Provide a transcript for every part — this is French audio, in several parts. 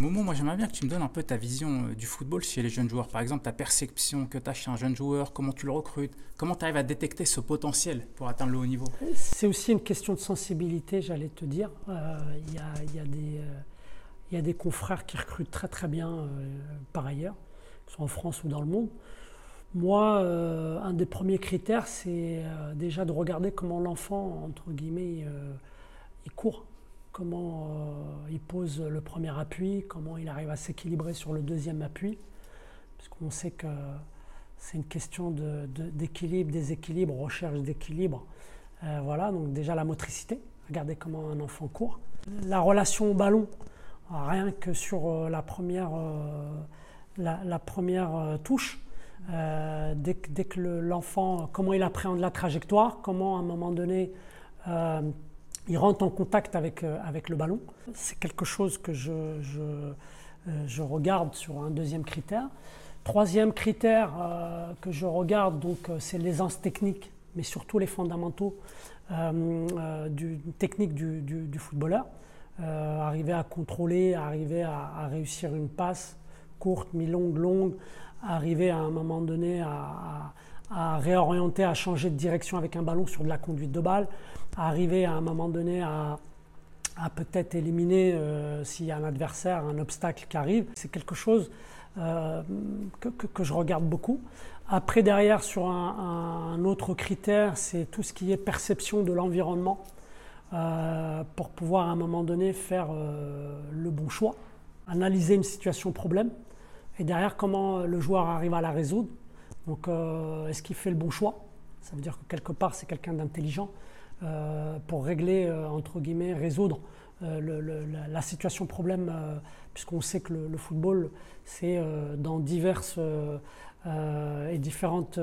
Momo, moi j'aimerais bien que tu me donnes un peu ta vision euh, du football chez les jeunes joueurs. Par exemple, ta perception que tu as chez un jeune joueur, comment tu le recrutes, comment tu arrives à détecter ce potentiel pour atteindre le haut niveau? C'est aussi une question de sensibilité, j'allais te dire. Euh, il y, a, des, y, a, des confrères qui recrutent très très bien par ailleurs, que ce soit en France ou dans le monde. Moi, un des premiers critères, c'est déjà de regarder comment l'enfant, entre guillemets, il court comment euh, il pose le premier appui, comment il arrive à s'équilibrer sur le deuxième appui, puisqu'on sait que c'est une question d'équilibre, déséquilibre, recherche d'équilibre. Euh, voilà, donc déjà la motricité, regardez comment un enfant court. La relation au ballon, rien que sur euh, la première, la, première touche, dès, dès, que l'enfant, comment il appréhende la trajectoire, comment à un moment donné il rentre en contact avec, euh, avec le ballon. C'est quelque chose que je, je, euh, regarde sur un deuxième critère. Troisième critère euh, que je regarde, donc, c'est l'aisance technique, mais surtout les fondamentaux du technique du, du, footballeur. arriver à contrôler, arriver à, réussir une passe courte, mi-longue, longue, arriver à un moment donné à réorienter, à changer de direction avec un ballon sur de la conduite de balle, à arriver à un moment donné à, peut-être éliminer euh, s'il y a un adversaire, un obstacle qui arrive. C'est quelque chose euh, que, je regarde beaucoup. Après, derrière, sur un, autre critère, c'est tout ce qui est perception de l'environnement euh, pour pouvoir à un moment donné faire le bon choix, analyser une situation problème et derrière comment le joueur arrive à la résoudre donc, euh, est-ce qu'il fait le bon choix? Ça veut dire que quelque part, c'est quelqu'un d'intelligent euh, pour régler, euh, entre guillemets, résoudre la, situation problème, puisqu'on sait que le, football, c'est dans diverses et différentes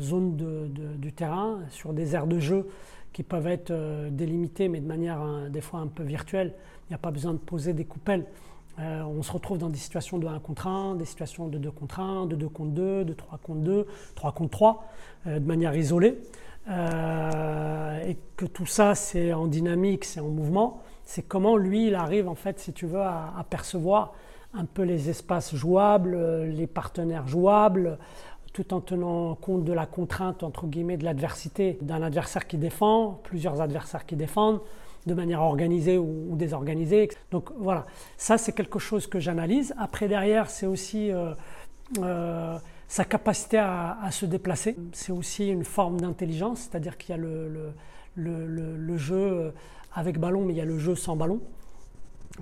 zones du terrain, sur des aires de jeu qui peuvent être délimitées, mais de manière des fois un peu virtuelle. Il n'y a pas besoin de poser des coupelles. Euh, on se retrouve dans des situations de 1 contre 1, des situations de 2 contre 1, de 2 contre 2, de 3 contre 2, 3 contre 3, euh, de manière isolée. Euh, et que tout ça, c'est en dynamique, c'est en mouvement. C'est comment lui, il arrive, en fait, si tu veux, à, percevoir un peu les espaces jouables, les partenaires jouables, tout en tenant compte de la contrainte, entre guillemets, de l'adversité d'un adversaire qui défend, plusieurs adversaires qui défendent de manière organisée ou, désorganisée. Donc voilà, ça c'est quelque chose que j'analyse. Après derrière, c'est aussi euh, euh, sa capacité à, se déplacer. C'est aussi une forme d'intelligence, c'est-à-dire qu'il y a le, jeu euh, avec ballon, mais il y a le jeu sans ballon.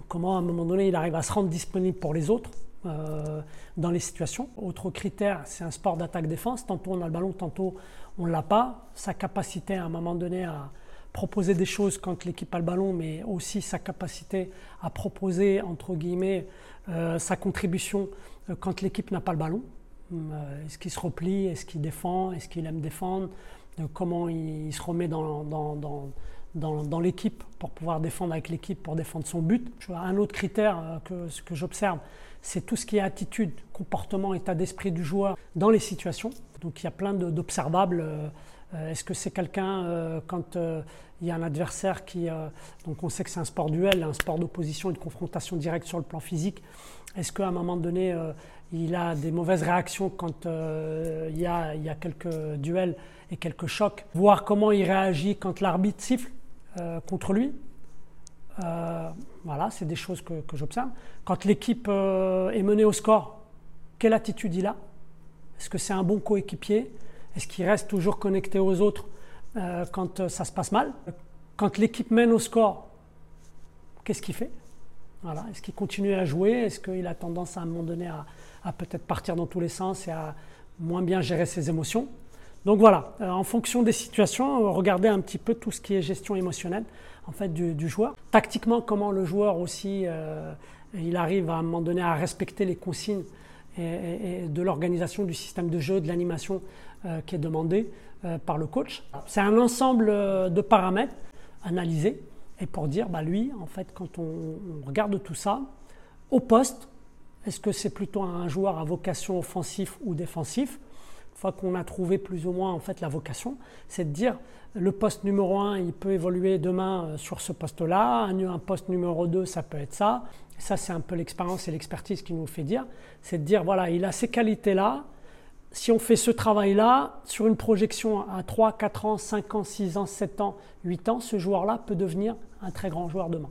Comment à un moment donné il arrive à se rendre disponible pour les autres. dans les situations. Autre critère, c'est un sport d'attaque-défense. Tantôt on a le ballon, tantôt on ne l'a pas. Sa capacité à un moment donné à, proposer des choses quand l'équipe a le ballon, mais aussi sa capacité à proposer, entre guillemets, euh, sa contribution euh, quand l'équipe n'a pas le ballon. Euh, est-ce qu'il se replie Est-ce qu'il défend Est-ce qu'il aime défendre Comment il, se remet dans, dans, dans, dans l'équipe pour pouvoir défendre avec l'équipe, pour défendre son but. Un autre critère que, que j'observe, c'est tout ce qui est attitude, comportement, état d'esprit du joueur dans les situations. Donc il y a plein d'observables. Est-ce que c'est quelqu'un, quand il y a un adversaire qui. Euh, donc on sait que c'est un sport duel, un sport d'opposition, une confrontation directe sur le plan physique. Est-ce qu'à un moment donné, euh, il a des mauvaises réactions quand euh, il, y a, quelques duels et quelques chocs? Voir comment il réagit quand l'arbitre siffle contre lui. voilà, c'est des choses que j'observe. Quand l'équipe est menée au score, quelle attitude il a? Est-ce que c'est un bon coéquipier? Est-ce qu'il reste toujours connecté aux autres euh, quand euh, ça se passe mal? Quand l'équipe mène au score, qu'est-ce qu'il fait? Voilà. Est-ce qu'il continue à jouer? Est-ce qu'il a tendance à un moment donné à, peut-être partir dans tous les sens et à moins bien gérer ses émotions? Donc voilà, euh, en fonction des situations, regardez un petit peu tout ce qui est gestion émotionnelle en fait, du, joueur. Tactiquement, comment le joueur aussi, il arrive à un moment donné à respecter les consignes et, de l'organisation du système de jeu, de l'animation qui est demandée. Euh, par le coach. C'est un ensemble euh, de paramètres analysés et pour dire, bah lui, en fait, quand on, regarde tout ça, au poste, est-ce que c'est plutôt un joueur à vocation offensif ou défensif une fois qu'on a trouvé plus ou moins en fait la vocation, c'est de dire le poste numéro 1, il peut évoluer demain euh, sur ce poste-là, un, poste numéro 2, ça peut être ça. Ça, c'est un peu l'expérience et l'expertise qui nous fait dire, c'est de dire, voilà, il a ces qualités-là, si on fait ce travail-là, sur une projection à 3, 4 ans, 5 ans, 6 ans, 7 ans, 8 ans, ce joueur-là peut devenir un très grand joueur demain.